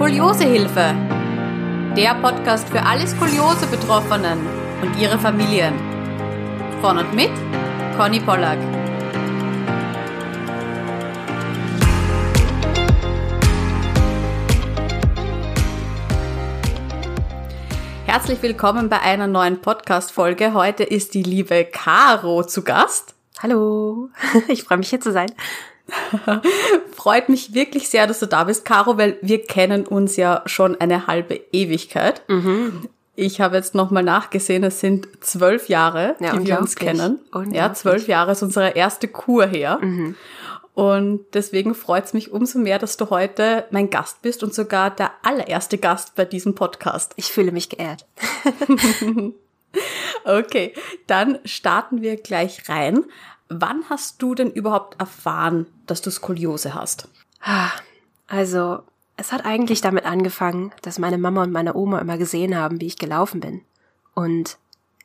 Skoliosehilfe. Der Podcast für alle Skoliose-Betroffenen und ihre Familien. Von und mit Conny Pollack. Herzlich willkommen bei einer neuen Podcast-Folge. Heute ist die liebe Caro zu Gast. Hallo, ich freue mich hier zu sein. Freut mich wirklich sehr, dass du da bist, Caro, weil wir kennen uns ja schon eine halbe Ewigkeit. Mhm. Ich habe jetzt nochmal nachgesehen, es sind zwölf Jahre, ja, die wir uns kennen. Ja, zwölf Jahre ist unsere erste Kur her. Mhm. Und deswegen freut es mich umso mehr, dass du heute mein Gast bist und sogar der allererste Gast bei diesem Podcast. Ich fühle mich geehrt. okay, dann starten wir gleich rein. Wann hast du denn überhaupt erfahren, dass du Skoliose hast? Also, es hat eigentlich damit angefangen, dass meine Mama und meine Oma immer gesehen haben, wie ich gelaufen bin. Und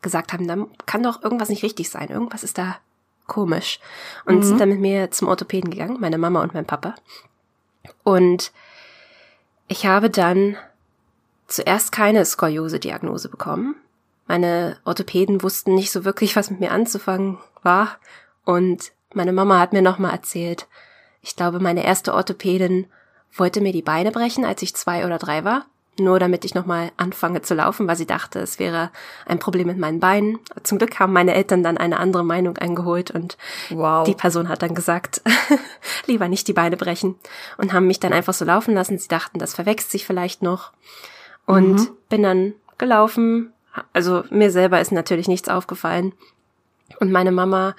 gesagt haben, da kann doch irgendwas nicht richtig sein. Irgendwas ist da komisch. Und mhm. sind dann mit mir zum Orthopäden gegangen, meine Mama und mein Papa. Und ich habe dann zuerst keine Skoliose-Diagnose bekommen. Meine Orthopäden wussten nicht so wirklich, was mit mir anzufangen war. Und meine Mama hat mir nochmal erzählt, ich glaube, meine erste Orthopädin wollte mir die Beine brechen, als ich zwei oder drei war. Nur damit ich nochmal anfange zu laufen, weil sie dachte, es wäre ein Problem mit meinen Beinen. Zum Glück haben meine Eltern dann eine andere Meinung eingeholt und wow. die Person hat dann gesagt, lieber nicht die Beine brechen und haben mich dann einfach so laufen lassen. Sie dachten, das verwechselt sich vielleicht noch und mhm. bin dann gelaufen. Also mir selber ist natürlich nichts aufgefallen. Und meine Mama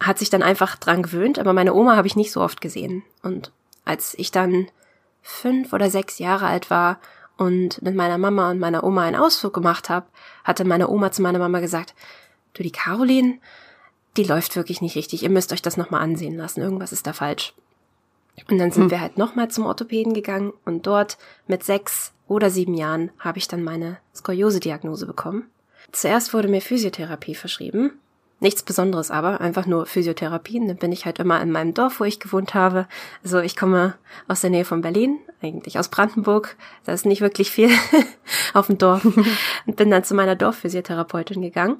hat sich dann einfach dran gewöhnt, aber meine Oma habe ich nicht so oft gesehen. Und als ich dann fünf oder sechs Jahre alt war und mit meiner Mama und meiner Oma einen Ausflug gemacht habe, hatte meine Oma zu meiner Mama gesagt, du, die Caroline, die läuft wirklich nicht richtig, ihr müsst euch das nochmal ansehen lassen, irgendwas ist da falsch. Und dann sind hm. wir halt nochmal zum Orthopäden gegangen und dort mit sechs oder sieben Jahren habe ich dann meine Skoliose-Diagnose bekommen. Zuerst wurde mir Physiotherapie verschrieben Nichts Besonderes aber, einfach nur Physiotherapien. Dann bin ich halt immer in meinem Dorf, wo ich gewohnt habe. Also ich komme aus der Nähe von Berlin, eigentlich aus Brandenburg. Da ist nicht wirklich viel auf dem Dorf. Und bin dann zu meiner Dorfphysiotherapeutin gegangen.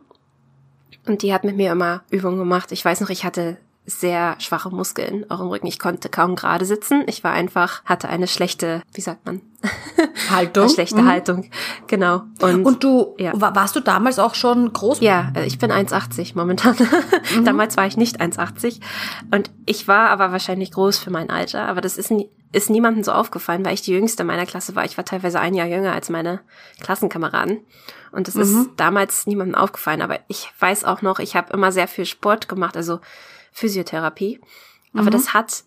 Und die hat mit mir immer Übungen gemacht. Ich weiß noch, ich hatte sehr schwache Muskeln auch im Rücken. Ich konnte kaum gerade sitzen. Ich war einfach, hatte eine schlechte, wie sagt man? Haltung. eine schlechte mhm. Haltung, genau. Und, und du, ja. warst du damals auch schon groß? Ja, äh, ich bin 1,80 momentan. Mhm. damals war ich nicht 1,80. Und ich war aber wahrscheinlich groß für mein Alter. Aber das ist, ist niemandem so aufgefallen, weil ich die jüngste meiner Klasse war. Ich war teilweise ein Jahr jünger als meine Klassenkameraden. Und das mhm. ist damals niemandem aufgefallen. Aber ich weiß auch noch, ich habe immer sehr viel Sport gemacht. Also Physiotherapie. Aber mhm. das hat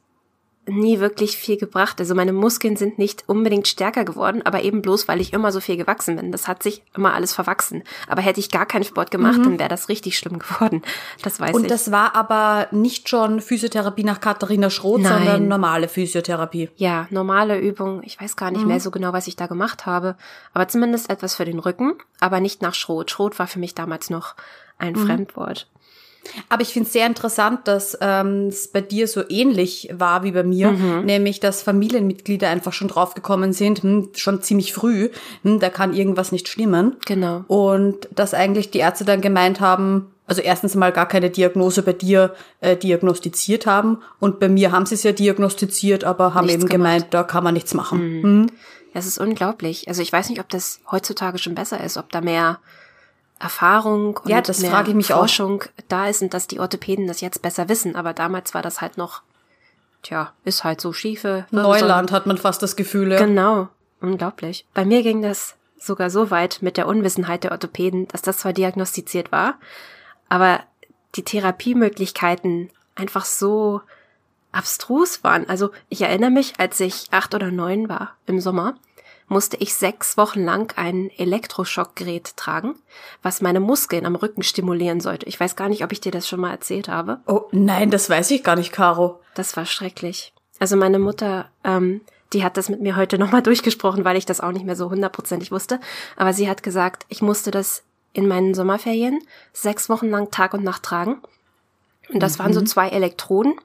nie wirklich viel gebracht. Also meine Muskeln sind nicht unbedingt stärker geworden, aber eben bloß, weil ich immer so viel gewachsen bin. Das hat sich immer alles verwachsen. Aber hätte ich gar keinen Sport gemacht, mhm. dann wäre das richtig schlimm geworden. Das weiß Und ich. Und das war aber nicht schon Physiotherapie nach Katharina Schroth, Nein. sondern normale Physiotherapie. Ja, normale Übung. Ich weiß gar nicht mhm. mehr so genau, was ich da gemacht habe. Aber zumindest etwas für den Rücken, aber nicht nach Schroth. Schroth war für mich damals noch ein mhm. Fremdwort. Aber ich finde es sehr interessant, dass ähm, es bei dir so ähnlich war wie bei mir, mhm. nämlich dass Familienmitglieder einfach schon draufgekommen sind, hm, schon ziemlich früh, hm, da kann irgendwas nicht stimmen. Genau. Und dass eigentlich die Ärzte dann gemeint haben, also erstens mal gar keine Diagnose bei dir äh, diagnostiziert haben und bei mir haben sie es ja diagnostiziert, aber haben nichts eben gemacht. gemeint, da kann man nichts machen. Mhm. Hm. Das ist unglaublich. Also ich weiß nicht, ob das heutzutage schon besser ist, ob da mehr Erfahrung und ja, das mehr frage ich mich Forschung auch. da ist und dass die Orthopäden das jetzt besser wissen. Aber damals war das halt noch, tja, ist halt so schiefe. Neuland hat man fast das Gefühl. Ja. Genau, unglaublich. Bei mir ging das sogar so weit mit der Unwissenheit der Orthopäden, dass das zwar diagnostiziert war, aber die Therapiemöglichkeiten einfach so abstrus waren. Also ich erinnere mich, als ich acht oder neun war im Sommer, musste ich sechs Wochen lang ein Elektroschockgerät tragen, was meine Muskeln am Rücken stimulieren sollte. Ich weiß gar nicht, ob ich dir das schon mal erzählt habe. Oh nein, das weiß ich gar nicht, Caro. Das war schrecklich. Also meine Mutter, ähm, die hat das mit mir heute nochmal durchgesprochen, weil ich das auch nicht mehr so hundertprozentig wusste. Aber sie hat gesagt, ich musste das in meinen Sommerferien sechs Wochen lang Tag und Nacht tragen. Und das mhm. waren so mhm. zwei Elektroden,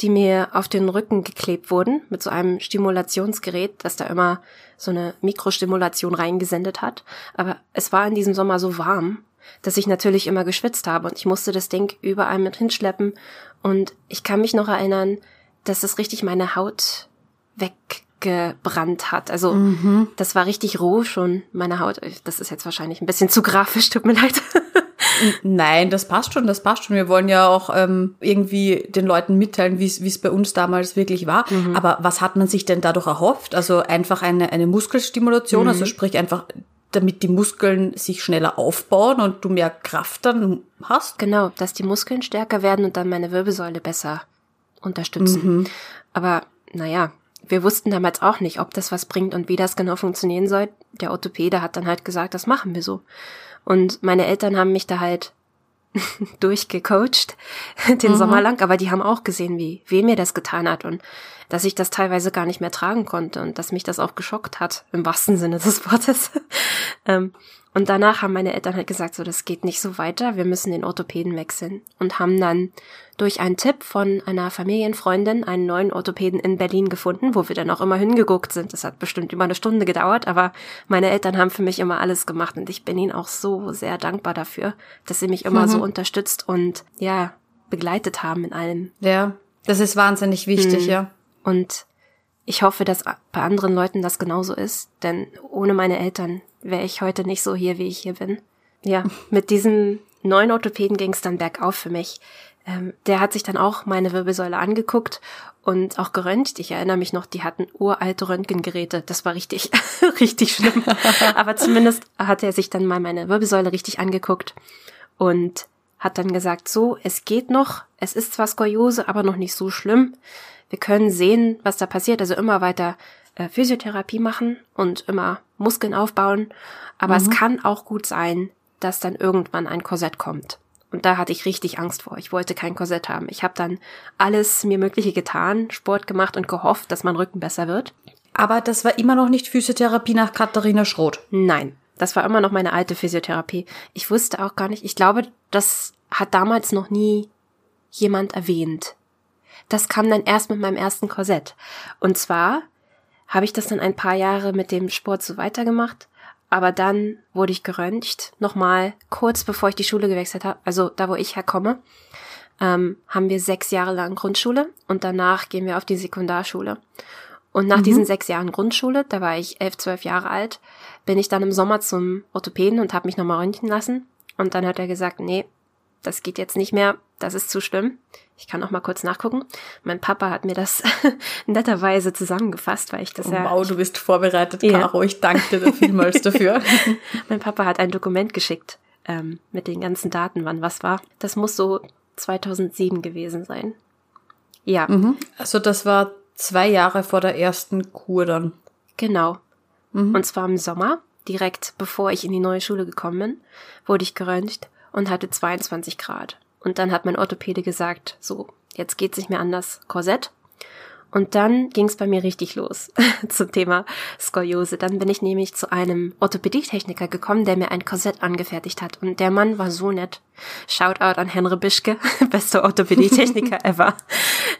die mir auf den Rücken geklebt wurden mit so einem Stimulationsgerät, das da immer so eine Mikrostimulation reingesendet hat. Aber es war in diesem Sommer so warm, dass ich natürlich immer geschwitzt habe und ich musste das Ding überall mit hinschleppen. Und ich kann mich noch erinnern, dass es richtig meine Haut weggebrannt hat. Also mhm. das war richtig roh schon, meine Haut. Das ist jetzt wahrscheinlich ein bisschen zu grafisch, tut mir leid. Nein, das passt schon, das passt schon. Wir wollen ja auch ähm, irgendwie den Leuten mitteilen, wie es bei uns damals wirklich war. Mhm. Aber was hat man sich denn dadurch erhofft? Also einfach eine, eine Muskelstimulation, also mhm. also sprich einfach damit die Muskeln sich schneller aufbauen und du mehr Kraft dann hast? Genau, dass die Muskeln stärker werden und dann meine Wirbelsäule besser unterstützen. Mhm. Aber naja, wir wussten damals auch nicht, ob das was bringt und wie das genau funktionieren soll. Der Orthopäde hat dann halt gesagt, das machen wir so. Und meine Eltern haben mich da halt durchgecoacht den mhm. Sommer lang, aber die haben auch gesehen, wie weh mir das getan hat und dass ich das teilweise gar nicht mehr tragen konnte und dass mich das auch geschockt hat, im wahrsten Sinne des Wortes. ähm, und danach haben meine Eltern halt gesagt, so, das geht nicht so weiter, wir müssen den Orthopäden wechseln. Und haben dann durch einen Tipp von einer Familienfreundin einen neuen Orthopäden in Berlin gefunden, wo wir dann auch immer hingeguckt sind. Das hat bestimmt über eine Stunde gedauert, aber meine Eltern haben für mich immer alles gemacht und ich bin ihnen auch so sehr dankbar dafür, dass sie mich immer mhm. so unterstützt und ja, begleitet haben in allem. Ja, das ist wahnsinnig wichtig, mhm. ja. Und ich hoffe, dass bei anderen Leuten das genauso ist, denn ohne meine Eltern wäre ich heute nicht so hier, wie ich hier bin. Ja, mit diesem neuen Orthopäden ging es dann bergauf für mich. Ähm, der hat sich dann auch meine Wirbelsäule angeguckt und auch geröntgt. Ich erinnere mich noch, die hatten uralte Röntgengeräte. Das war richtig, richtig schlimm. Aber zumindest hat er sich dann mal meine Wirbelsäule richtig angeguckt und hat dann gesagt, so, es geht noch, es ist zwar Skoliose, aber noch nicht so schlimm. Wir können sehen, was da passiert, also immer weiter äh, Physiotherapie machen und immer Muskeln aufbauen. Aber mhm. es kann auch gut sein, dass dann irgendwann ein Korsett kommt. Und da hatte ich richtig Angst vor. Ich wollte kein Korsett haben. Ich habe dann alles mir Mögliche getan, Sport gemacht und gehofft, dass mein Rücken besser wird. Aber das war immer noch nicht Physiotherapie nach Katharina Schroth. Nein, das war immer noch meine alte Physiotherapie. Ich wusste auch gar nicht, ich glaube, das hat damals noch nie jemand erwähnt. Das kam dann erst mit meinem ersten Korsett. Und zwar habe ich das dann ein paar Jahre mit dem Sport so weitergemacht. Aber dann wurde ich geröntgt, nochmal kurz bevor ich die Schule gewechselt habe, also da wo ich herkomme, ähm, haben wir sechs Jahre lang Grundschule und danach gehen wir auf die Sekundarschule. Und nach mhm. diesen sechs Jahren Grundschule, da war ich elf, zwölf Jahre alt, bin ich dann im Sommer zum Orthopäden und habe mich nochmal röntgen lassen. Und dann hat er gesagt, nee, das geht jetzt nicht mehr, das ist zu schlimm. Ich kann auch mal kurz nachgucken. Mein Papa hat mir das netterweise zusammengefasst, weil ich das oh, ja. Wow, du bist vorbereitet, Caro. Ja. Ich danke dir vielmals dafür. mein Papa hat ein Dokument geschickt ähm, mit den ganzen Daten, wann was war. Das muss so 2007 gewesen sein. Ja. Mhm. Also das war zwei Jahre vor der ersten Kur dann. Genau. Mhm. Und zwar im Sommer, direkt bevor ich in die neue Schule gekommen bin, wurde ich geröntgt und hatte 22 Grad. Und dann hat mein Orthopäde gesagt, so, jetzt geht's nicht mehr anders, Korsett. Und dann ging's bei mir richtig los zum Thema Skoliose. Dann bin ich nämlich zu einem Orthopädietechniker gekommen, der mir ein Korsett angefertigt hat. Und der Mann war so nett. Shoutout an Henry Bischke, bester Orthopädietechniker ever.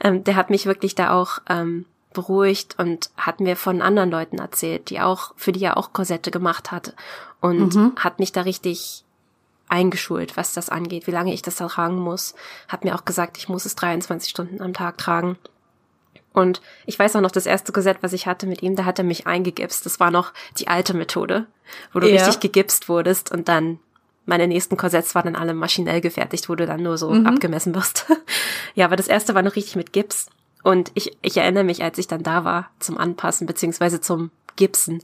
Ähm, der hat mich wirklich da auch ähm, beruhigt und hat mir von anderen Leuten erzählt, die auch, für die er auch Korsette gemacht hat. Und mhm. hat mich da richtig eingeschult, was das angeht, wie lange ich das da tragen muss. Hat mir auch gesagt, ich muss es 23 Stunden am Tag tragen. Und ich weiß auch noch, das erste Korsett, was ich hatte mit ihm, da hat er mich eingegipst. Das war noch die alte Methode, wo du ja. richtig gegipst wurdest und dann meine nächsten Korsetts waren dann alle maschinell gefertigt, wo du dann nur so mhm. abgemessen wirst. ja, aber das erste war noch richtig mit Gips. Und ich, ich erinnere mich, als ich dann da war zum Anpassen beziehungsweise zum Gipsen.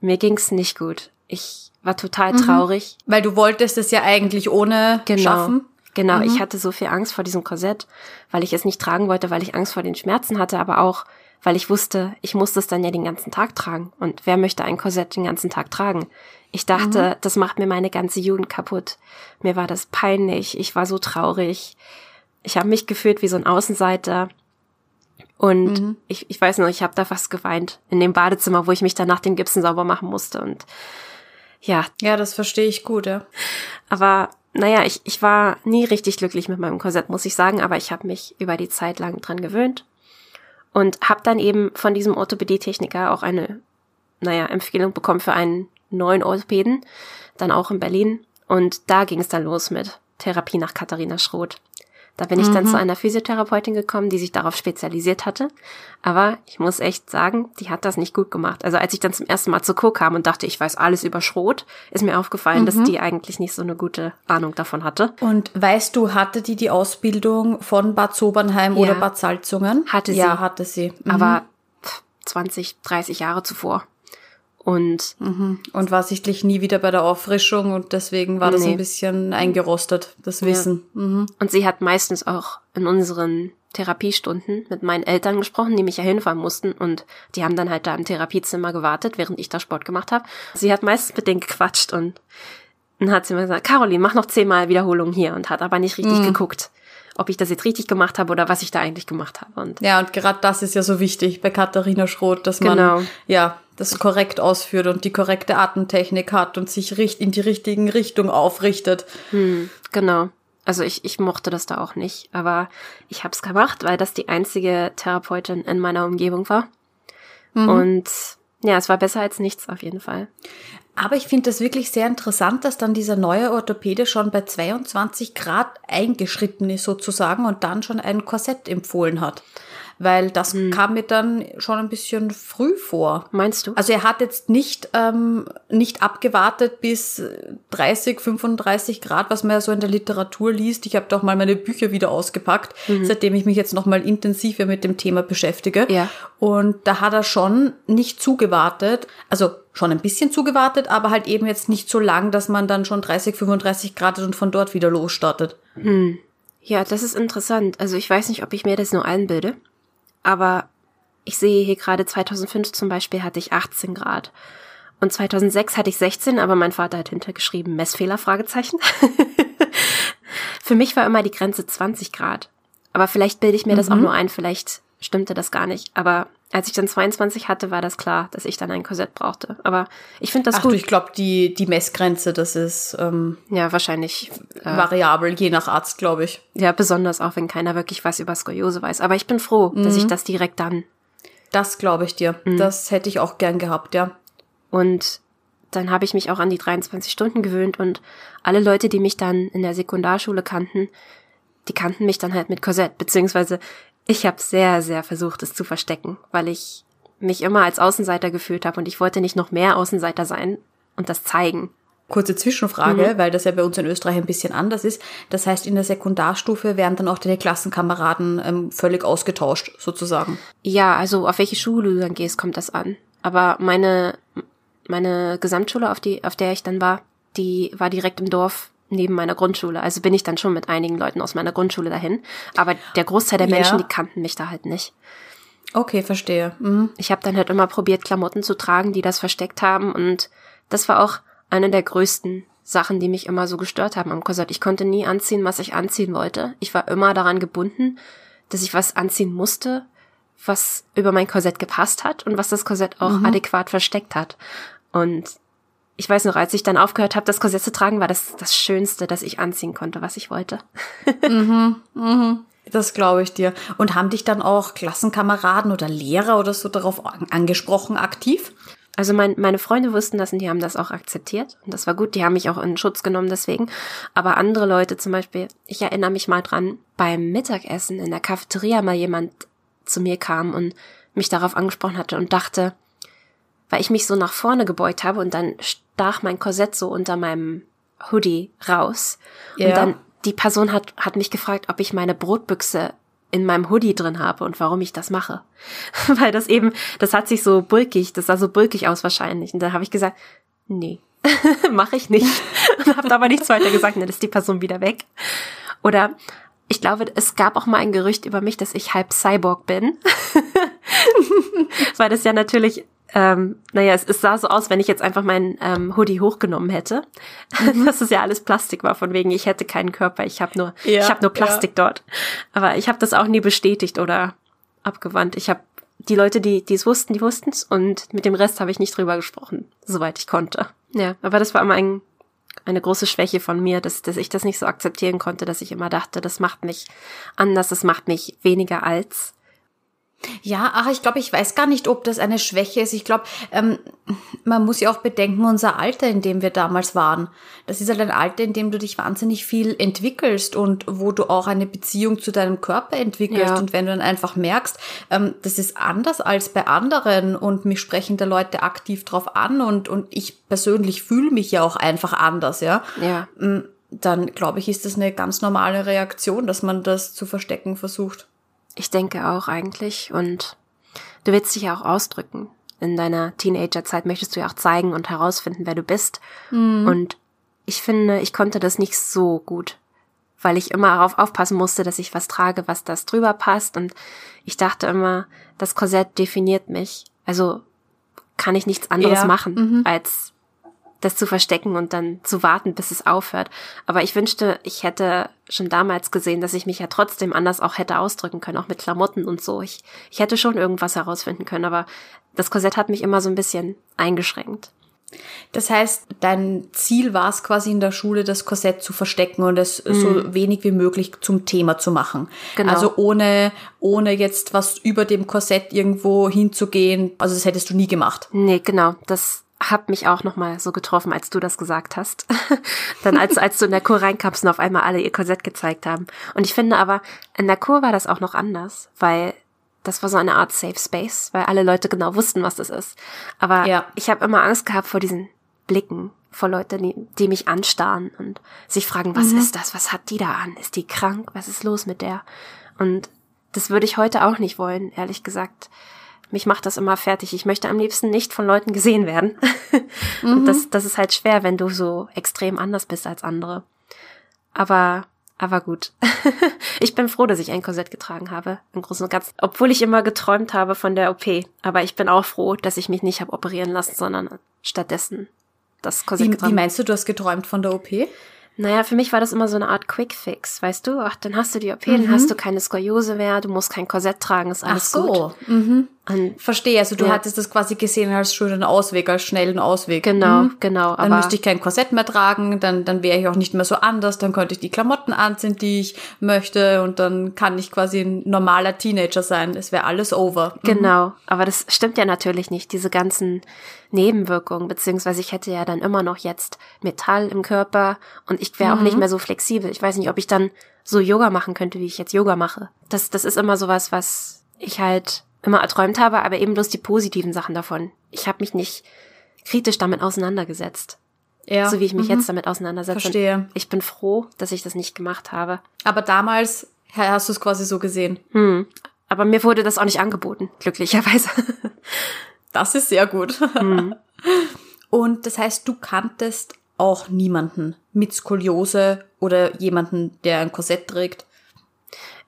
Mir ging's nicht gut. Ich war total mhm. traurig. Weil du wolltest es ja eigentlich ohne genau. schaffen. Genau, mhm. ich hatte so viel Angst vor diesem Korsett, weil ich es nicht tragen wollte, weil ich Angst vor den Schmerzen hatte, aber auch, weil ich wusste, ich musste es dann ja den ganzen Tag tragen. Und wer möchte ein Korsett den ganzen Tag tragen? Ich dachte, mhm. das macht mir meine ganze Jugend kaputt. Mir war das peinlich, ich war so traurig. Ich habe mich gefühlt wie so ein Außenseiter. Und mhm. ich, ich weiß noch, ich habe da fast geweint in dem Badezimmer, wo ich mich dann nach den Gipsen sauber machen musste. Und ja. Ja, das verstehe ich gut, ja. Aber naja, ich, ich war nie richtig glücklich mit meinem Korsett, muss ich sagen, aber ich habe mich über die Zeit lang dran gewöhnt und habe dann eben von diesem Orthopädie-Techniker auch eine, naja, Empfehlung bekommen für einen neuen Orthopäden, dann auch in Berlin. Und da ging es dann los mit Therapie nach Katharina Schroth. Da bin ich mhm. dann zu einer Physiotherapeutin gekommen, die sich darauf spezialisiert hatte. Aber ich muss echt sagen, die hat das nicht gut gemacht. Also als ich dann zum ersten Mal zu Co kam und dachte, ich weiß alles über Schrot, ist mir aufgefallen, mhm. dass die eigentlich nicht so eine gute Ahnung davon hatte. Und weißt du, hatte die die Ausbildung von Bad Sobernheim ja. oder Bad Salzungen? Hatte sie. Ja, hatte sie. Mhm. Aber 20, 30 Jahre zuvor. Und, mhm. und war sichtlich nie wieder bei der Auffrischung und deswegen war nee. das ein bisschen eingerostet, das Wissen. Ja. Mhm. Und sie hat meistens auch in unseren Therapiestunden mit meinen Eltern gesprochen, die mich ja hinfahren mussten und die haben dann halt da im Therapiezimmer gewartet, während ich da Sport gemacht habe. Sie hat meistens mit denen gequatscht und dann hat sie mir gesagt, Caroline, mach noch zehnmal Wiederholungen hier und hat aber nicht richtig mhm. geguckt ob ich das jetzt richtig gemacht habe oder was ich da eigentlich gemacht habe. Und ja, und gerade das ist ja so wichtig bei Katharina Schroth, dass man genau. ja das korrekt ausführt und die korrekte Atemtechnik hat und sich in die richtigen Richtung aufrichtet. Hm, genau. Also ich, ich mochte das da auch nicht, aber ich habe es gemacht, weil das die einzige Therapeutin in meiner Umgebung war. Mhm. Und ja, es war besser als nichts auf jeden Fall. Aber ich finde das wirklich sehr interessant, dass dann dieser neue Orthopäde schon bei 22 Grad eingeschritten ist sozusagen und dann schon ein Korsett empfohlen hat weil das hm. kam mir dann schon ein bisschen früh vor. Meinst du? Also er hat jetzt nicht, ähm, nicht abgewartet bis 30, 35 Grad, was man ja so in der Literatur liest. Ich habe doch mal meine Bücher wieder ausgepackt, mhm. seitdem ich mich jetzt noch mal intensiver mit dem Thema beschäftige. Ja. Und da hat er schon nicht zugewartet, also schon ein bisschen zugewartet, aber halt eben jetzt nicht so lang, dass man dann schon 30, 35 Grad und von dort wieder losstartet. Hm. Ja, das ist interessant. Also ich weiß nicht, ob ich mir das nur einbilde. Aber ich sehe hier gerade 2005 zum Beispiel hatte ich 18 Grad. Und 2006 hatte ich 16, aber mein Vater hat hintergeschrieben Messfehler, Fragezeichen. Für mich war immer die Grenze 20 Grad. Aber vielleicht bilde ich mir mhm. das auch mhm. nur ein, vielleicht stimmte das gar nicht. Aber als ich dann 22 hatte, war das klar, dass ich dann ein Korsett brauchte. Aber ich finde das Ach gut. Du, ich glaube, die, die Messgrenze, das ist ähm, ja wahrscheinlich äh, variabel, je nach Arzt, glaube ich. Ja, besonders auch, wenn keiner wirklich was über Skoliose weiß. Aber ich bin froh, mhm. dass ich mhm. das direkt dann. Das glaube ich dir. Mhm. Das hätte ich auch gern gehabt, ja. Und dann habe ich mich auch an die 23 Stunden gewöhnt und alle Leute, die mich dann in der Sekundarschule kannten, die kannten mich dann halt mit Korsett, beziehungsweise ich habe sehr, sehr versucht, es zu verstecken, weil ich mich immer als Außenseiter gefühlt habe und ich wollte nicht noch mehr Außenseiter sein und das zeigen. Kurze Zwischenfrage, mhm. weil das ja bei uns in Österreich ein bisschen anders ist. Das heißt, in der Sekundarstufe werden dann auch deine Klassenkameraden ähm, völlig ausgetauscht, sozusagen. Ja, also auf welche Schule du dann gehst, kommt das an. Aber meine, meine Gesamtschule, auf, die, auf der ich dann war, die war direkt im Dorf neben meiner Grundschule. Also bin ich dann schon mit einigen Leuten aus meiner Grundschule dahin. Aber der Großteil der Menschen, ja. die kannten mich da halt nicht. Okay, verstehe. Mhm. Ich habe dann halt immer probiert, Klamotten zu tragen, die das versteckt haben. Und das war auch eine der größten Sachen, die mich immer so gestört haben am Korsett. Ich konnte nie anziehen, was ich anziehen wollte. Ich war immer daran gebunden, dass ich was anziehen musste, was über mein Korsett gepasst hat und was das Korsett auch mhm. adäquat versteckt hat. Und ich weiß noch, als ich dann aufgehört habe, das Korsett zu tragen, war das das Schönste, das ich anziehen konnte, was ich wollte. mhm, mhm. Das glaube ich dir. Und haben dich dann auch Klassenkameraden oder Lehrer oder so darauf angesprochen, aktiv? Also mein, meine Freunde wussten das und die haben das auch akzeptiert. Und das war gut, die haben mich auch in Schutz genommen deswegen. Aber andere Leute zum Beispiel, ich erinnere mich mal dran, beim Mittagessen in der Cafeteria mal jemand zu mir kam und mich darauf angesprochen hatte und dachte, weil ich mich so nach vorne gebeugt habe und dann stach mein Korsett so unter meinem Hoodie raus. Ja. Und dann die Person hat, hat mich gefragt, ob ich meine Brotbüchse in meinem Hoodie drin habe und warum ich das mache. Weil das eben, das hat sich so bulkig, das sah so bulkig aus wahrscheinlich. Und da habe ich gesagt, nee, mache ich nicht. Und habe aber nichts weiter gesagt, dann ist die Person wieder weg. Oder ich glaube, es gab auch mal ein Gerücht über mich, dass ich halb Cyborg bin. Weil das ja natürlich ähm, naja, es, es sah so aus, wenn ich jetzt einfach meinen ähm, Hoodie hochgenommen hätte, mhm. dass es ja alles Plastik war, von wegen ich hätte keinen Körper, ich habe nur, ja, ich habe nur Plastik ja. dort. Aber ich habe das auch nie bestätigt oder abgewandt. Ich habe die Leute, die die es wussten, die wussten es und mit dem Rest habe ich nicht drüber gesprochen, soweit ich konnte. Ja, aber das war immer ein, eine große Schwäche von mir, dass, dass ich das nicht so akzeptieren konnte, dass ich immer dachte, das macht mich anders, das macht mich weniger als. Ja, ach, ich glaube, ich weiß gar nicht, ob das eine Schwäche ist. Ich glaube, ähm, man muss ja auch bedenken, unser Alter, in dem wir damals waren. Das ist halt ein Alter, in dem du dich wahnsinnig viel entwickelst und wo du auch eine Beziehung zu deinem Körper entwickelst. Ja. Und wenn du dann einfach merkst, ähm, das ist anders als bei anderen und mich sprechen da Leute aktiv drauf an und, und ich persönlich fühle mich ja auch einfach anders, ja. Ja. Mm, dann glaube ich, ist das eine ganz normale Reaktion, dass man das zu verstecken versucht. Ich denke auch eigentlich. Und du willst dich ja auch ausdrücken. In deiner Teenagerzeit möchtest du ja auch zeigen und herausfinden, wer du bist. Mhm. Und ich finde, ich konnte das nicht so gut, weil ich immer darauf aufpassen musste, dass ich was trage, was das drüber passt. Und ich dachte immer, das Korsett definiert mich. Also kann ich nichts anderes ja. machen, mhm. als das zu verstecken und dann zu warten, bis es aufhört. Aber ich wünschte, ich hätte schon damals gesehen, dass ich mich ja trotzdem anders auch hätte ausdrücken können, auch mit Klamotten und so. Ich, ich hätte schon irgendwas herausfinden können, aber das Korsett hat mich immer so ein bisschen eingeschränkt. Das heißt, dein Ziel war es quasi in der Schule, das Korsett zu verstecken und es mm. so wenig wie möglich zum Thema zu machen. Genau. Also ohne, ohne jetzt was über dem Korsett irgendwo hinzugehen. Also das hättest du nie gemacht. Nee, genau. Das, hab mich auch noch mal so getroffen, als du das gesagt hast. Dann als, als du in der Kur reinkamst und auf einmal alle ihr Korsett gezeigt haben. Und ich finde aber, in der Kur war das auch noch anders, weil das war so eine Art Safe Space, weil alle Leute genau wussten, was das ist. Aber ja. ich habe immer Angst gehabt vor diesen Blicken, vor Leuten, die, die mich anstarren und sich fragen, was mhm. ist das? Was hat die da an? Ist die krank? Was ist los mit der? Und das würde ich heute auch nicht wollen, ehrlich gesagt mich macht das immer fertig. Ich möchte am liebsten nicht von Leuten gesehen werden. mhm. Und das, das ist halt schwer, wenn du so extrem anders bist als andere. Aber, aber gut. ich bin froh, dass ich ein Korsett getragen habe, im Großen und Ganzen. Obwohl ich immer geträumt habe von der OP. Aber ich bin auch froh, dass ich mich nicht habe operieren lassen, sondern stattdessen das Korsett wie, getragen. Wie meinst du, du hast geträumt von der OP? Naja, für mich war das immer so eine Art Quick-Fix, weißt du? Ach, dann hast du die OP, mhm. dann hast du keine Skoliose mehr, du musst kein Korsett tragen, ist alles Ach so. gut. Mhm. Und, Verstehe, also du ja. hattest das quasi gesehen als schönen Ausweg, als schnellen Ausweg. Genau, mhm. genau. Dann müsste ich kein Korsett mehr tragen, dann, dann wäre ich auch nicht mehr so anders, dann könnte ich die Klamotten anziehen, die ich möchte und dann kann ich quasi ein normaler Teenager sein. Es wäre alles over. Mhm. Genau, aber das stimmt ja natürlich nicht, diese ganzen Nebenwirkungen, beziehungsweise ich hätte ja dann immer noch jetzt Metall im Körper und ich wäre auch nicht mhm. mehr so flexibel. Ich weiß nicht, ob ich dann so Yoga machen könnte, wie ich jetzt Yoga mache. Das, das ist immer sowas, was ich halt immer erträumt habe, aber eben bloß die positiven Sachen davon. Ich habe mich nicht kritisch damit auseinandergesetzt. Ja. So wie ich mich mhm. jetzt damit auseinandersetze. Verstehe. Ich bin froh, dass ich das nicht gemacht habe. Aber damals hast du es quasi so gesehen. Hm. Aber mir wurde das auch nicht angeboten, glücklicherweise. Das ist sehr gut. Hm. Und das heißt, du kanntest auch niemanden mit Skoliose oder jemanden, der ein Korsett trägt?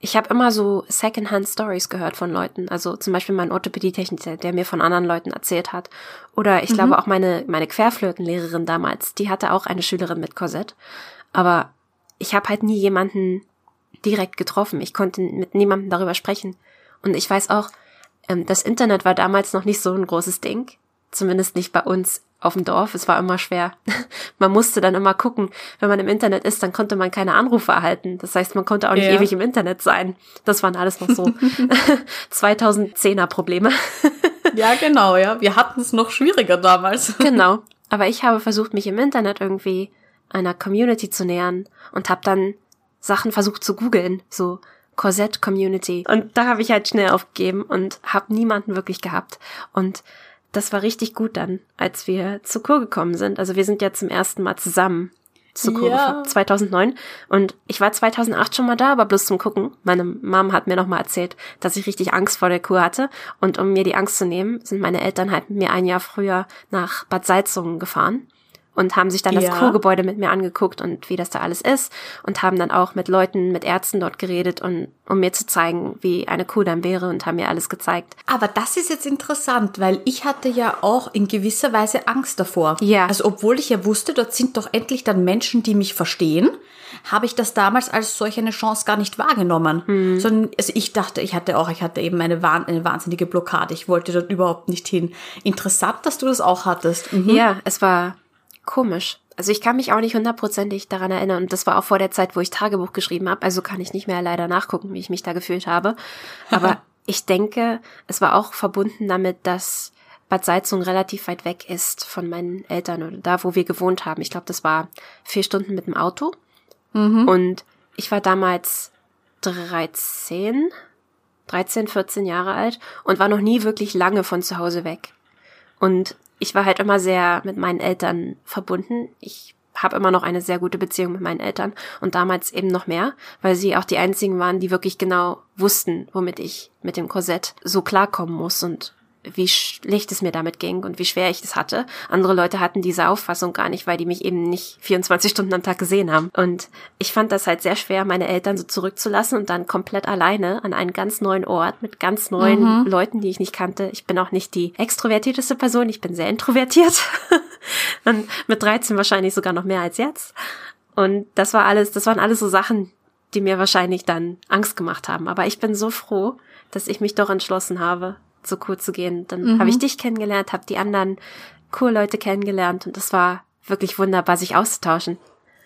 Ich habe immer so Secondhand-Stories gehört von Leuten. Also zum Beispiel mein Orthopädie-Techniker, der mir von anderen Leuten erzählt hat. Oder ich mhm. glaube auch meine, meine Querflötenlehrerin damals, die hatte auch eine Schülerin mit Korsett. Aber ich habe halt nie jemanden direkt getroffen. Ich konnte mit niemandem darüber sprechen. Und ich weiß auch, ähm, das Internet war damals noch nicht so ein großes Ding. Zumindest nicht bei uns auf dem Dorf. Es war immer schwer. man musste dann immer gucken, wenn man im Internet ist, dann konnte man keine Anrufe erhalten. Das heißt, man konnte auch nicht ja. ewig im Internet sein. Das waren alles noch so 2010er Probleme. ja, genau, ja. Wir hatten es noch schwieriger damals. genau. Aber ich habe versucht, mich im Internet irgendwie einer Community zu nähern und habe dann Sachen versucht zu googeln, so Korsett Community. Und da habe ich halt schnell aufgegeben und habe niemanden wirklich gehabt. Und das war richtig gut dann, als wir zur Kur gekommen sind. Also wir sind ja zum ersten Mal zusammen zur Kur ja. 2009 und ich war 2008 schon mal da, aber bloß zum gucken. Meine Mom hat mir noch mal erzählt, dass ich richtig Angst vor der Kur hatte und um mir die Angst zu nehmen, sind meine Eltern halt mit mir ein Jahr früher nach Bad Salzungen gefahren und haben sich dann das ja. Kurgebäude mit mir angeguckt und wie das da alles ist und haben dann auch mit Leuten, mit Ärzten dort geredet und um mir zu zeigen, wie eine Kuh dann wäre und haben mir alles gezeigt. Aber das ist jetzt interessant, weil ich hatte ja auch in gewisser Weise Angst davor. Ja. Also obwohl ich ja wusste, dort sind doch endlich dann Menschen, die mich verstehen, habe ich das damals als solch eine Chance gar nicht wahrgenommen. Hm. Sondern also ich dachte, ich hatte auch, ich hatte eben eine, eine wahnsinnige Blockade. Ich wollte dort überhaupt nicht hin. Interessant, dass du das auch hattest. Mhm. Ja, es war komisch. Also ich kann mich auch nicht hundertprozentig daran erinnern. Und das war auch vor der Zeit, wo ich Tagebuch geschrieben habe. Also kann ich nicht mehr leider nachgucken, wie ich mich da gefühlt habe. Aber ich denke, es war auch verbunden damit, dass Bad Salzung relativ weit weg ist von meinen Eltern oder da, wo wir gewohnt haben. Ich glaube, das war vier Stunden mit dem Auto. Mhm. Und ich war damals 13, 13, 14 Jahre alt und war noch nie wirklich lange von zu Hause weg. Und ich war halt immer sehr mit meinen Eltern verbunden. Ich habe immer noch eine sehr gute Beziehung mit meinen Eltern und damals eben noch mehr, weil sie auch die einzigen waren, die wirklich genau wussten, womit ich mit dem Korsett so klarkommen muss und wie schlecht es mir damit ging und wie schwer ich es hatte. Andere Leute hatten diese Auffassung gar nicht, weil die mich eben nicht 24 Stunden am Tag gesehen haben. Und ich fand das halt sehr schwer, meine Eltern so zurückzulassen und dann komplett alleine an einen ganz neuen Ort mit ganz neuen mhm. Leuten, die ich nicht kannte. Ich bin auch nicht die extrovertierteste Person, ich bin sehr introvertiert. und mit 13 wahrscheinlich sogar noch mehr als jetzt. Und das war alles, das waren alles so Sachen, die mir wahrscheinlich dann Angst gemacht haben. Aber ich bin so froh, dass ich mich doch entschlossen habe, so cool zu gehen. Dann mhm. habe ich dich kennengelernt, habe die anderen cool Leute kennengelernt und es war wirklich wunderbar, sich auszutauschen.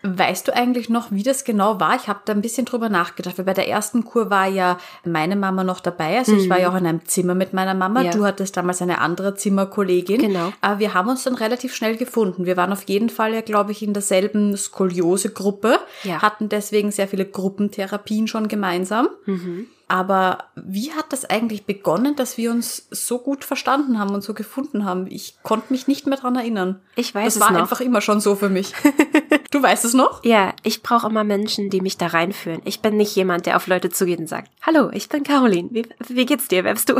Weißt du eigentlich noch, wie das genau war? Ich habe da ein bisschen drüber nachgedacht, weil bei der ersten Kur war ja meine Mama noch dabei. Also mhm. ich war ja auch in einem Zimmer mit meiner Mama. Ja. Du hattest damals eine andere Zimmerkollegin. Genau. Aber wir haben uns dann relativ schnell gefunden. Wir waren auf jeden Fall ja, glaube ich, in derselben Skoliose-Gruppe, ja. hatten deswegen sehr viele Gruppentherapien schon gemeinsam. Mhm. Aber wie hat das eigentlich begonnen, dass wir uns so gut verstanden haben und so gefunden haben? Ich konnte mich nicht mehr dran erinnern. Ich weiß das es noch. Das war einfach immer schon so für mich. du weißt es noch? Ja, ich brauche immer Menschen, die mich da reinführen. Ich bin nicht jemand, der auf Leute zugeht und sagt, hallo, ich bin Caroline. Wie, wie geht's dir? Wer bist du?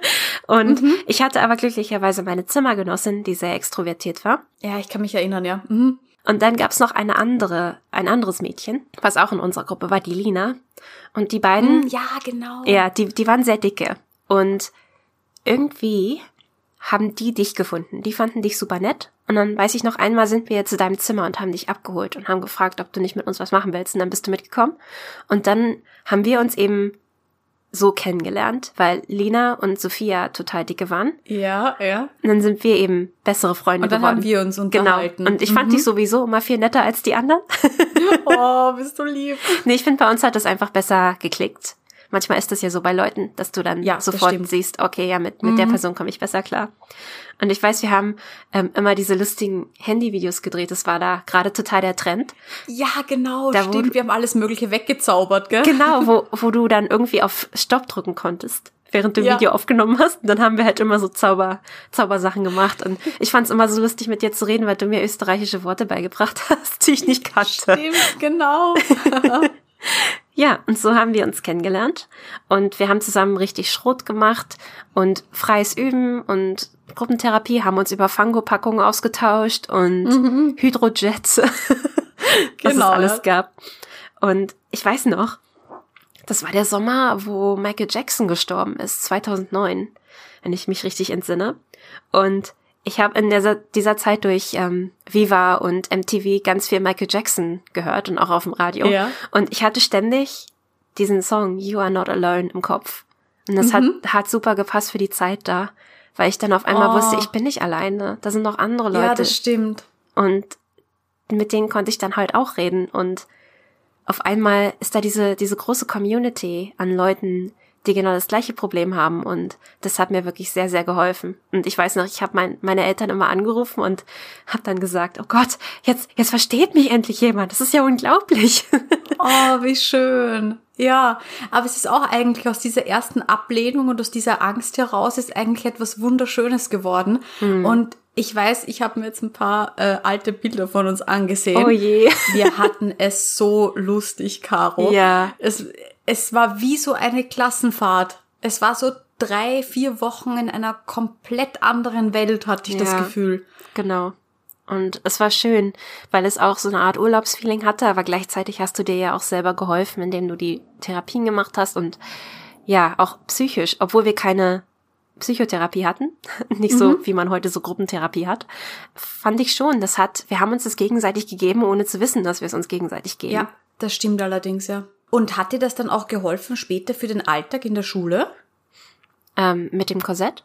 und mhm. ich hatte aber glücklicherweise meine Zimmergenossin, die sehr extrovertiert war. Ja, ich kann mich erinnern, ja. Mhm. Und dann gab's noch eine andere, ein anderes Mädchen, was auch in unserer Gruppe war, die Lina. Und die beiden. Hm, ja, genau. Ja, die, die waren sehr dicke. Und irgendwie haben die dich gefunden. Die fanden dich super nett. Und dann weiß ich noch einmal sind wir zu deinem Zimmer und haben dich abgeholt und haben gefragt, ob du nicht mit uns was machen willst. Und dann bist du mitgekommen. Und dann haben wir uns eben so kennengelernt, weil Lina und Sophia total dicke waren. Ja, ja. Und dann sind wir eben bessere Freunde und dann geworden. haben wir uns unterhalten. Genau. Und ich fand mhm. dich sowieso immer viel netter als die anderen. oh, bist du lieb. Nee, ich finde, bei uns hat das einfach besser geklickt. Manchmal ist das ja so bei Leuten, dass du dann ja, sofort siehst, okay, ja, mit, mit mhm. der Person komme ich besser klar. Und ich weiß, wir haben ähm, immer diese lustigen Handyvideos gedreht. Das war da gerade total der Trend. Ja, genau. Da stimmt. Wir haben alles Mögliche weggezaubert, gell? Genau, wo, wo du dann irgendwie auf Stopp drücken konntest während du ja. Video aufgenommen hast. Und dann haben wir halt immer so Zauber, Zaubersachen gemacht. Und ich fand es immer so lustig, mit dir zu reden, weil du mir österreichische Worte beigebracht hast, die ich nicht kannte. Stimmt, genau. Ja, und so haben wir uns kennengelernt und wir haben zusammen richtig Schrot gemacht und freies Üben und Gruppentherapie, haben uns über Fango-Packungen ausgetauscht und mhm. Hydrojets, was genau, es alles gab. Und ich weiß noch, das war der Sommer, wo Michael Jackson gestorben ist, 2009, wenn ich mich richtig entsinne. Und ich habe in dieser, dieser Zeit durch ähm, Viva und MTV ganz viel Michael Jackson gehört und auch auf dem Radio. Ja. Und ich hatte ständig diesen Song You Are Not Alone im Kopf. Und das mhm. hat, hat super gepasst für die Zeit da, weil ich dann auf einmal oh. wusste, ich bin nicht alleine. Da sind noch andere Leute. Ja, das stimmt. Und mit denen konnte ich dann halt auch reden. Und auf einmal ist da diese, diese große Community an Leuten, die genau das gleiche Problem haben und das hat mir wirklich sehr, sehr geholfen. Und ich weiß noch, ich habe mein, meine Eltern immer angerufen und habe dann gesagt, oh Gott, jetzt, jetzt versteht mich endlich jemand. Das ist ja unglaublich. Oh, wie schön. Ja, aber es ist auch eigentlich aus dieser ersten Ablehnung und aus dieser Angst heraus ist eigentlich etwas Wunderschönes geworden. Mhm. Und ich weiß, ich habe mir jetzt ein paar äh, alte Bilder von uns angesehen. Oh je. Wir hatten es so lustig, Caro. Ja. Es, es war wie so eine Klassenfahrt. Es war so drei, vier Wochen in einer komplett anderen Welt, hatte ich ja, das Gefühl. Genau. Und es war schön, weil es auch so eine Art Urlaubsfeeling hatte, aber gleichzeitig hast du dir ja auch selber geholfen, indem du die Therapien gemacht hast und ja, auch psychisch, obwohl wir keine Psychotherapie hatten, nicht so, mhm. wie man heute so Gruppentherapie hat, fand ich schon, das hat, wir haben uns das gegenseitig gegeben, ohne zu wissen, dass wir es uns gegenseitig geben. Ja, das stimmt allerdings, ja. Und hat dir das dann auch geholfen später für den Alltag in der Schule? Ähm, mit dem Korsett?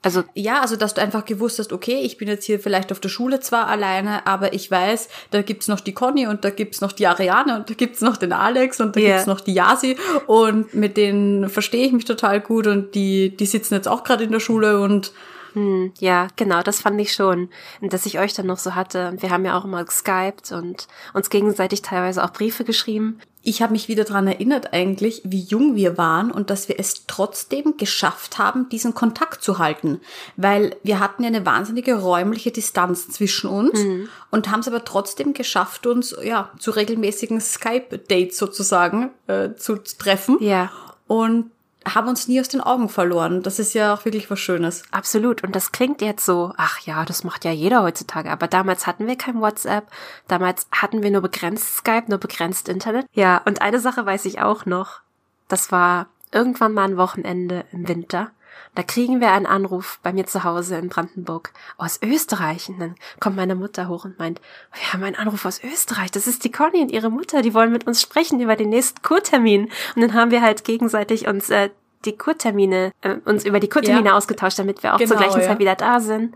Also ja, also dass du einfach gewusst hast, okay, ich bin jetzt hier vielleicht auf der Schule zwar alleine, aber ich weiß, da gibt's noch die Conny und da gibt's noch die Ariane und da gibt's noch den Alex und da yeah. gibt's noch die Yasi und mit denen verstehe ich mich total gut und die die sitzen jetzt auch gerade in der Schule und hm, ja, genau, das fand ich schon. Und dass ich euch dann noch so hatte. Wir haben ja auch immer geskypt und uns gegenseitig teilweise auch Briefe geschrieben. Ich habe mich wieder dran erinnert eigentlich, wie jung wir waren und dass wir es trotzdem geschafft haben, diesen Kontakt zu halten. Weil wir hatten ja eine wahnsinnige räumliche Distanz zwischen uns mhm. und haben es aber trotzdem geschafft, uns ja zu regelmäßigen Skype-Dates sozusagen äh, zu treffen. Ja. Und haben uns nie aus den Augen verloren. Das ist ja auch wirklich was Schönes. Absolut. Und das klingt jetzt so, ach ja, das macht ja jeder heutzutage. Aber damals hatten wir kein WhatsApp. Damals hatten wir nur begrenzt Skype, nur begrenzt Internet. Ja, und eine Sache weiß ich auch noch. Das war irgendwann mal ein Wochenende im Winter. Da kriegen wir einen Anruf bei mir zu Hause in Brandenburg aus Österreich. Und dann kommt meine Mutter hoch und meint, wir haben einen Anruf aus Österreich. Das ist die Conny und ihre Mutter. Die wollen mit uns sprechen über den nächsten Kurtermin. Und dann haben wir halt gegenseitig uns äh, die Kurtermine, äh, uns über die Kurtermine ja. ausgetauscht, damit wir auch genau, zur gleichen ja. Zeit wieder da sind.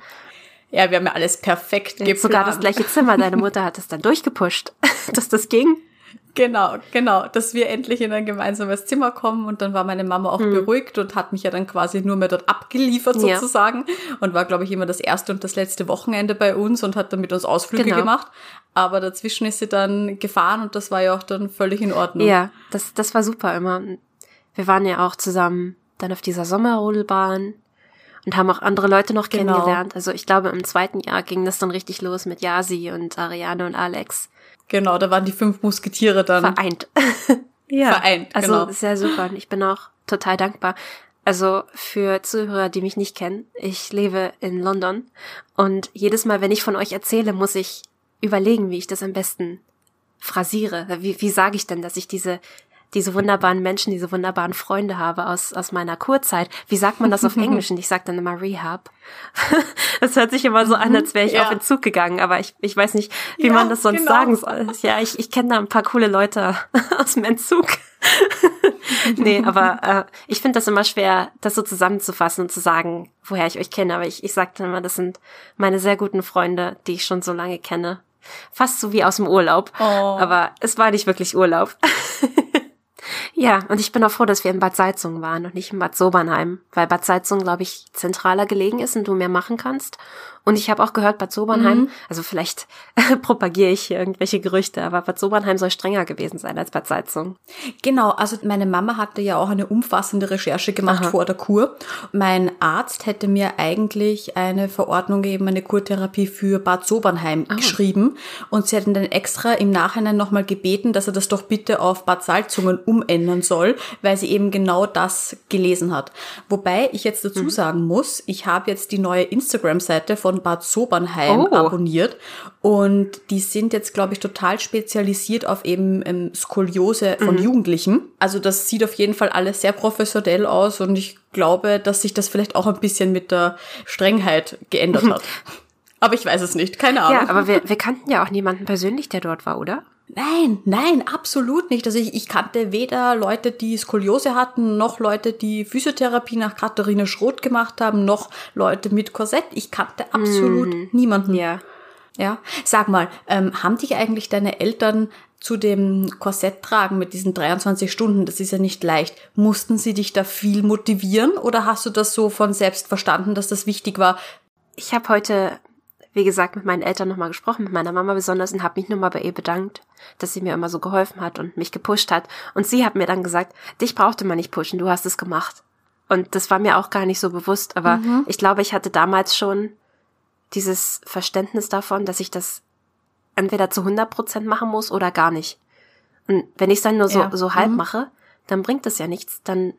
Ja, wir haben ja alles perfekt geplant. Sogar das gleiche Zimmer. Deine Mutter hat es dann durchgepusht, dass das ging. Genau, genau, dass wir endlich in ein gemeinsames Zimmer kommen und dann war meine Mama auch mhm. beruhigt und hat mich ja dann quasi nur mehr dort abgeliefert sozusagen ja. und war, glaube ich, immer das erste und das letzte Wochenende bei uns und hat dann mit uns Ausflüge genau. gemacht. Aber dazwischen ist sie dann gefahren und das war ja auch dann völlig in Ordnung. Ja, das, das war super immer. Wir waren ja auch zusammen dann auf dieser Sommerrodelbahn und haben auch andere Leute noch genau. kennengelernt. Also ich glaube, im zweiten Jahr ging das dann richtig los mit Yasi und Ariane und Alex. Genau, da waren die fünf Musketiere dann. Vereint. ja. Vereint, also genau. sehr super. Und ich bin auch total dankbar. Also für Zuhörer, die mich nicht kennen, ich lebe in London und jedes Mal, wenn ich von euch erzähle, muss ich überlegen, wie ich das am besten phrasiere. Wie, wie sage ich denn, dass ich diese diese wunderbaren Menschen, diese wunderbaren Freunde habe aus, aus meiner Kurzeit. Wie sagt man das auf Englisch? Und ich sage dann immer Rehab. das hört sich immer so an, als wäre ich ja. auf Entzug gegangen, aber ich, ich weiß nicht, wie ja, man das sonst genau. sagen soll. Ja, ich, ich kenne da ein paar coole Leute aus dem Entzug. nee, aber äh, ich finde das immer schwer, das so zusammenzufassen und zu sagen, woher ich euch kenne. Aber ich, ich sage dann immer, das sind meine sehr guten Freunde, die ich schon so lange kenne. Fast so wie aus dem Urlaub. Oh. Aber es war nicht wirklich Urlaub. Ja, und ich bin auch froh, dass wir in Bad Salzungen waren und nicht in Bad Sobernheim, weil Bad Salzungen, glaube ich, zentraler gelegen ist und du mehr machen kannst. Und ich habe auch gehört, Bad Sobernheim, mhm. also vielleicht propagiere ich hier irgendwelche Gerüchte, aber Bad Sobernheim soll strenger gewesen sein als Bad Salzung. Genau, also meine Mama hatte ja auch eine umfassende Recherche gemacht Aha. vor der Kur. Mein Arzt hätte mir eigentlich eine Verordnung gegeben, eine Kurtherapie für Bad Sobernheim oh. geschrieben. Und sie hätten dann extra im Nachhinein nochmal gebeten, dass er das doch bitte auf Bad Salzungen umändern soll, weil sie eben genau das gelesen hat. Wobei ich jetzt dazu mhm. sagen muss, ich habe jetzt die neue Instagram-Seite von von Bad Sobernheim oh. abonniert. Und die sind jetzt, glaube ich, total spezialisiert auf eben ähm, Skoliose von mhm. Jugendlichen. Also das sieht auf jeden Fall alles sehr professionell aus und ich glaube, dass sich das vielleicht auch ein bisschen mit der Strengheit geändert hat. Aber ich weiß es nicht, keine Ahnung. Ja, aber wir, wir kannten ja auch niemanden persönlich, der dort war, oder? Nein, nein, absolut nicht. Also ich, ich kannte weder Leute, die Skoliose hatten, noch Leute, die Physiotherapie nach Katharina Schroth gemacht haben, noch Leute mit Korsett. Ich kannte absolut mm. niemanden. Ja. Ja. Sag mal, ähm, haben dich eigentlich deine Eltern zu dem Korsett tragen mit diesen 23 Stunden, das ist ja nicht leicht. Mussten sie dich da viel motivieren oder hast du das so von selbst verstanden, dass das wichtig war? Ich habe heute wie gesagt, mit meinen Eltern nochmal gesprochen, mit meiner Mama besonders und habe mich nochmal bei ihr bedankt, dass sie mir immer so geholfen hat und mich gepusht hat. Und sie hat mir dann gesagt, dich brauchte man nicht pushen, du hast es gemacht. Und das war mir auch gar nicht so bewusst, aber mhm. ich glaube, ich hatte damals schon dieses Verständnis davon, dass ich das entweder zu 100 Prozent machen muss oder gar nicht. Und wenn ich es dann nur so, ja. so halb mhm. mache, dann bringt das ja nichts. Dann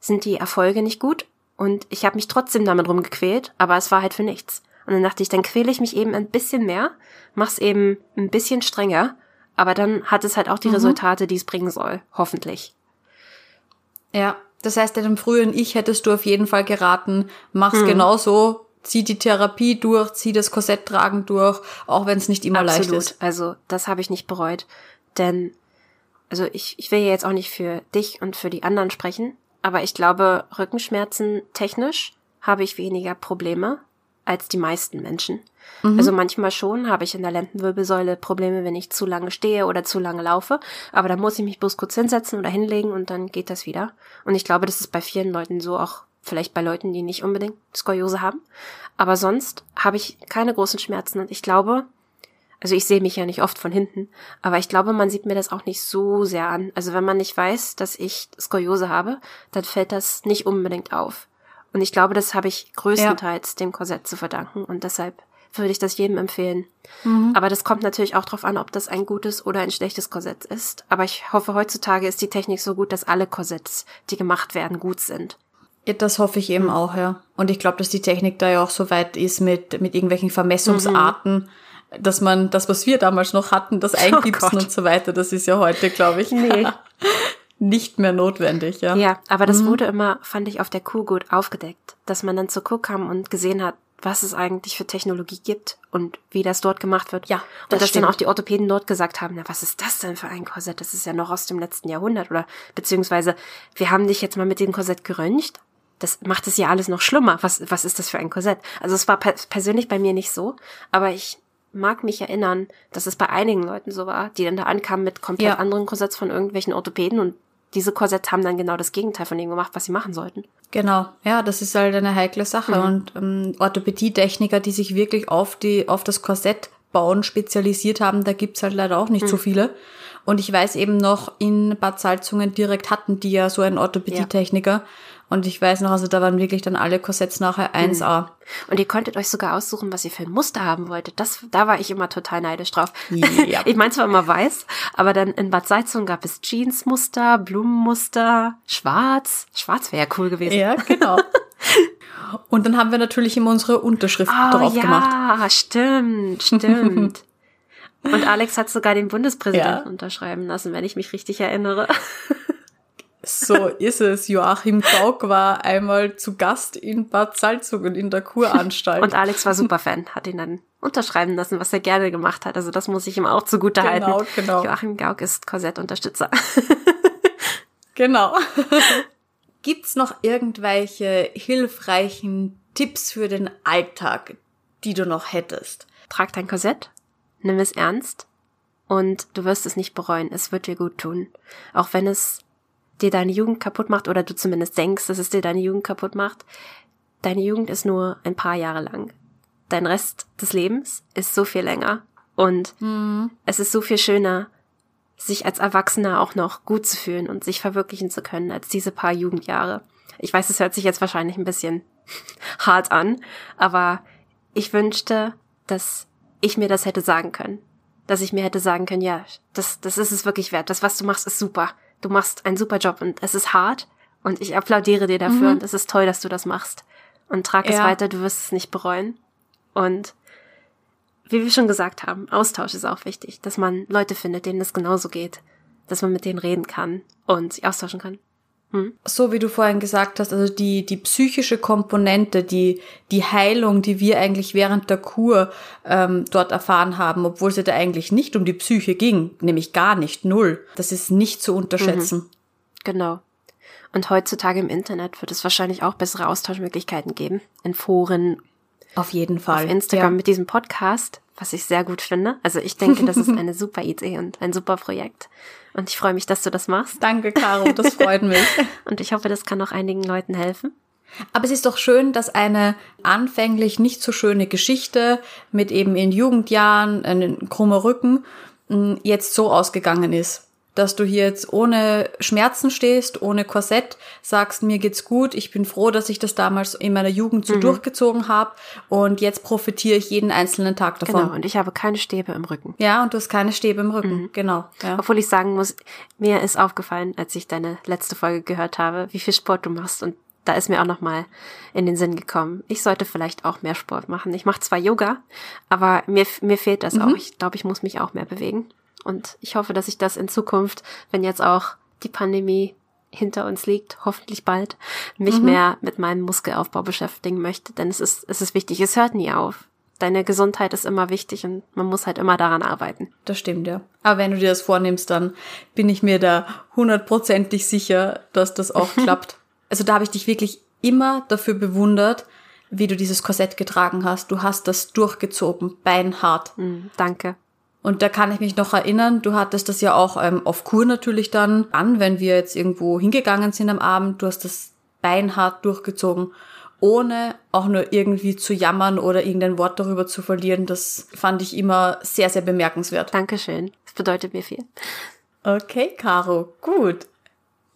sind die Erfolge nicht gut und ich habe mich trotzdem damit rumgequält, aber es war halt für nichts. Und dann dachte ich, dann quäle ich mich eben ein bisschen mehr, mach's eben ein bisschen strenger, aber dann hat es halt auch die mhm. Resultate, die es bringen soll, hoffentlich. Ja, das heißt, deinem früheren Ich hättest du auf jeden Fall geraten, mach's mhm. genauso, zieh die Therapie durch, zieh das Korsett tragen durch, auch wenn es nicht immer Absolut. leicht ist. Also, das habe ich nicht bereut, denn also ich, ich will ja jetzt auch nicht für dich und für die anderen sprechen, aber ich glaube, Rückenschmerzen technisch habe ich weniger Probleme als die meisten Menschen. Mhm. Also manchmal schon habe ich in der Lendenwirbelsäule Probleme, wenn ich zu lange stehe oder zu lange laufe. Aber da muss ich mich bloß kurz hinsetzen oder hinlegen und dann geht das wieder. Und ich glaube, das ist bei vielen Leuten so, auch vielleicht bei Leuten, die nicht unbedingt Skoliose haben. Aber sonst habe ich keine großen Schmerzen und ich glaube, also ich sehe mich ja nicht oft von hinten, aber ich glaube, man sieht mir das auch nicht so sehr an. Also wenn man nicht weiß, dass ich Skoliose habe, dann fällt das nicht unbedingt auf. Und ich glaube, das habe ich größtenteils ja. dem Korsett zu verdanken und deshalb würde ich das jedem empfehlen. Mhm. Aber das kommt natürlich auch darauf an, ob das ein gutes oder ein schlechtes Korsett ist. Aber ich hoffe, heutzutage ist die Technik so gut, dass alle Korsetts, die gemacht werden, gut sind. Ja, das hoffe ich eben mhm. auch, ja. Und ich glaube, dass die Technik da ja auch so weit ist mit, mit irgendwelchen Vermessungsarten, mhm. dass man das, was wir damals noch hatten, das Eingipsen oh und so weiter, das ist ja heute, glaube ich. Nee. nicht mehr notwendig, ja. Ja, aber das mhm. wurde immer, fand ich, auf der Kuh gut aufgedeckt, dass man dann zur Kuh kam und gesehen hat, was es eigentlich für Technologie gibt und wie das dort gemacht wird. Ja, das und dass stimmt. dann auch die Orthopäden dort gesagt haben, na, was ist das denn für ein Korsett? Das ist ja noch aus dem letzten Jahrhundert oder beziehungsweise wir haben dich jetzt mal mit dem Korsett geröntgt. Das macht es ja alles noch schlimmer. Was, was ist das für ein Korsett? Also es war per persönlich bei mir nicht so, aber ich mag mich erinnern, dass es bei einigen Leuten so war, die dann da ankamen mit komplett ja. anderen Korsetts von irgendwelchen Orthopäden und diese Korsetts haben dann genau das Gegenteil von dem gemacht, was sie machen sollten. Genau, ja, das ist halt eine heikle Sache. Mhm. Und ähm, Orthopädietechniker, die sich wirklich auf, die, auf das Korsett bauen spezialisiert haben, da gibt's halt leider auch nicht mhm. so viele. Und ich weiß eben noch, in Bad Salzungen direkt hatten die ja so einen Orthopädietechniker. Ja. Und ich weiß noch, also da waren wirklich dann alle Korsetts nachher 1A. Mhm. Und ihr konntet euch sogar aussuchen, was ihr für ein Muster haben wolltet. Das, da war ich immer total neidisch drauf. Ja. ich meine zwar immer weiß, aber dann in Bad Salzungen gab es Jeansmuster, Blumenmuster, Schwarz. Schwarz wäre ja cool gewesen. Ja, genau. Und dann haben wir natürlich immer unsere Unterschrift oh, drauf ja, gemacht. Ja, stimmt, stimmt. Und Alex hat sogar den Bundespräsidenten ja. unterschreiben lassen, wenn ich mich richtig erinnere. So ist es. Joachim Gauck war einmal zu Gast in Bad Salzungen in der Kuranstalt. Und Alex war super Fan, hat ihn dann unterschreiben lassen, was er gerne gemacht hat. Also das muss ich ihm auch zugute genau, halten. Genau. Joachim Gauck ist Korsettunterstützer. genau. Gibt's noch irgendwelche hilfreichen Tipps für den Alltag, die du noch hättest? Trag dein Korsett, nimm es ernst und du wirst es nicht bereuen. Es wird dir gut tun. Auch wenn es dir deine Jugend kaputt macht oder du zumindest denkst, dass es dir deine Jugend kaputt macht, deine Jugend ist nur ein paar Jahre lang. Dein Rest des Lebens ist so viel länger und mhm. es ist so viel schöner, sich als Erwachsener auch noch gut zu fühlen und sich verwirklichen zu können als diese paar Jugendjahre. Ich weiß, es hört sich jetzt wahrscheinlich ein bisschen hart an, aber ich wünschte, dass ich mir das hätte sagen können. Dass ich mir hätte sagen können, ja, das, das ist es wirklich wert. Das, was du machst, ist super du machst einen super Job und es ist hart und ich applaudiere dir dafür mhm. und es ist toll, dass du das machst. Und trag ja. es weiter, du wirst es nicht bereuen. Und wie wir schon gesagt haben, Austausch ist auch wichtig, dass man Leute findet, denen es genauso geht, dass man mit denen reden kann und sich austauschen kann. Hm? So wie du vorhin gesagt hast, also die, die psychische Komponente, die, die Heilung, die wir eigentlich während der Kur ähm, dort erfahren haben, obwohl es ja da eigentlich nicht um die Psyche ging, nämlich gar nicht, null. Das ist nicht zu unterschätzen. Mhm. Genau. Und heutzutage im Internet wird es wahrscheinlich auch bessere Austauschmöglichkeiten geben. In Foren. Auf jeden Fall. Auf Instagram ja. mit diesem Podcast, was ich sehr gut finde. Also ich denke, das ist eine super Idee und ein super Projekt. Und ich freue mich, dass du das machst. Danke, Caro, das freut mich. und ich hoffe, das kann auch einigen Leuten helfen. Aber es ist doch schön, dass eine anfänglich nicht so schöne Geschichte mit eben in Jugendjahren, einen krummer Rücken, mm, jetzt so ausgegangen ist dass du hier jetzt ohne Schmerzen stehst, ohne Korsett, sagst, mir geht's gut, ich bin froh, dass ich das damals in meiner Jugend so mhm. durchgezogen habe und jetzt profitiere ich jeden einzelnen Tag davon. Genau, und ich habe keine Stäbe im Rücken. Ja, und du hast keine Stäbe im Rücken, mhm. genau. Ja. Obwohl ich sagen muss, mir ist aufgefallen, als ich deine letzte Folge gehört habe, wie viel Sport du machst und da ist mir auch nochmal in den Sinn gekommen. Ich sollte vielleicht auch mehr Sport machen. Ich mache zwar Yoga, aber mir, mir fehlt das mhm. auch. Ich glaube, ich muss mich auch mehr bewegen. Und ich hoffe, dass ich das in Zukunft, wenn jetzt auch die Pandemie hinter uns liegt, hoffentlich bald, mich mhm. mehr mit meinem Muskelaufbau beschäftigen möchte. Denn es ist, es ist wichtig. Es hört nie auf. Deine Gesundheit ist immer wichtig und man muss halt immer daran arbeiten. Das stimmt, ja. Aber wenn du dir das vornimmst, dann bin ich mir da hundertprozentig sicher, dass das auch klappt. Also da habe ich dich wirklich immer dafür bewundert, wie du dieses Korsett getragen hast. Du hast das durchgezogen, beinhart. Mm, danke. Und da kann ich mich noch erinnern, du hattest das ja auch ähm, auf Kur natürlich dann an, wenn wir jetzt irgendwo hingegangen sind am Abend. Du hast das beinhart durchgezogen, ohne auch nur irgendwie zu jammern oder irgendein Wort darüber zu verlieren. Das fand ich immer sehr, sehr bemerkenswert. Dankeschön. Das bedeutet mir viel. Okay, Caro, gut.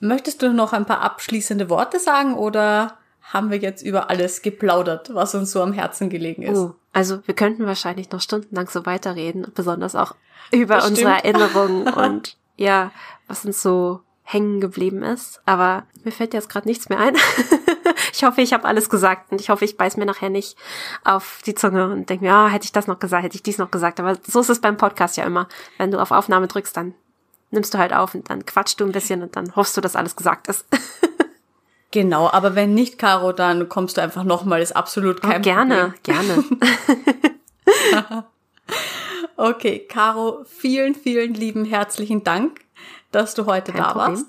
Möchtest du noch ein paar abschließende Worte sagen oder haben wir jetzt über alles geplaudert, was uns so am Herzen gelegen ist? Oh, also wir könnten wahrscheinlich noch stundenlang so weiterreden, besonders auch über das unsere stimmt. Erinnerungen und ja, was uns so hängen geblieben ist. Aber mir fällt jetzt gerade nichts mehr ein. ich hoffe, ich habe alles gesagt und ich hoffe, ich beiß mir nachher nicht auf die Zunge und denke mir, ah, hätte ich das noch gesagt, hätte ich dies noch gesagt. Aber so ist es beim Podcast ja immer. Wenn du auf Aufnahme drückst, dann nimmst du halt auf und dann quatschst du ein bisschen und dann hoffst du, dass alles gesagt ist. Genau, aber wenn nicht, Caro, dann kommst du einfach nochmal, ist absolut kein oh, gerne, Problem. Gerne, Okay, Caro, vielen, vielen lieben herzlichen Dank, dass du heute kein da Problem. warst.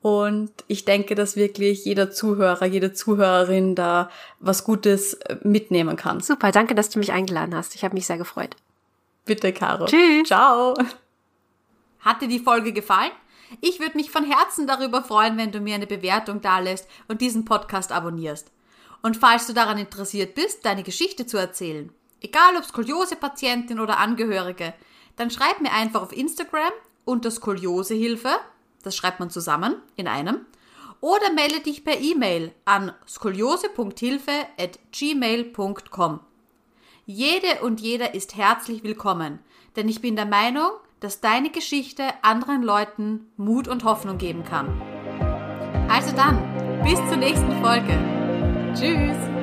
Und ich denke, dass wirklich jeder Zuhörer, jede Zuhörerin da was Gutes äh, mitnehmen kann. Super, danke, dass du mich eingeladen hast. Ich habe mich sehr gefreut. Bitte, Caro. Tschüss. Ciao. Hat dir die Folge gefallen? Ich würde mich von Herzen darüber freuen, wenn du mir eine Bewertung dalässt und diesen Podcast abonnierst. Und falls du daran interessiert bist, deine Geschichte zu erzählen, egal ob Skoliose-Patientin oder Angehörige, dann schreib mir einfach auf Instagram unter Skoliosehilfe, das schreibt man zusammen in einem, oder melde dich per E-Mail an skoliose.hilfe at gmail.com. Jede und jeder ist herzlich willkommen, denn ich bin der Meinung, dass deine Geschichte anderen Leuten Mut und Hoffnung geben kann. Also dann, bis zur nächsten Folge. Tschüss!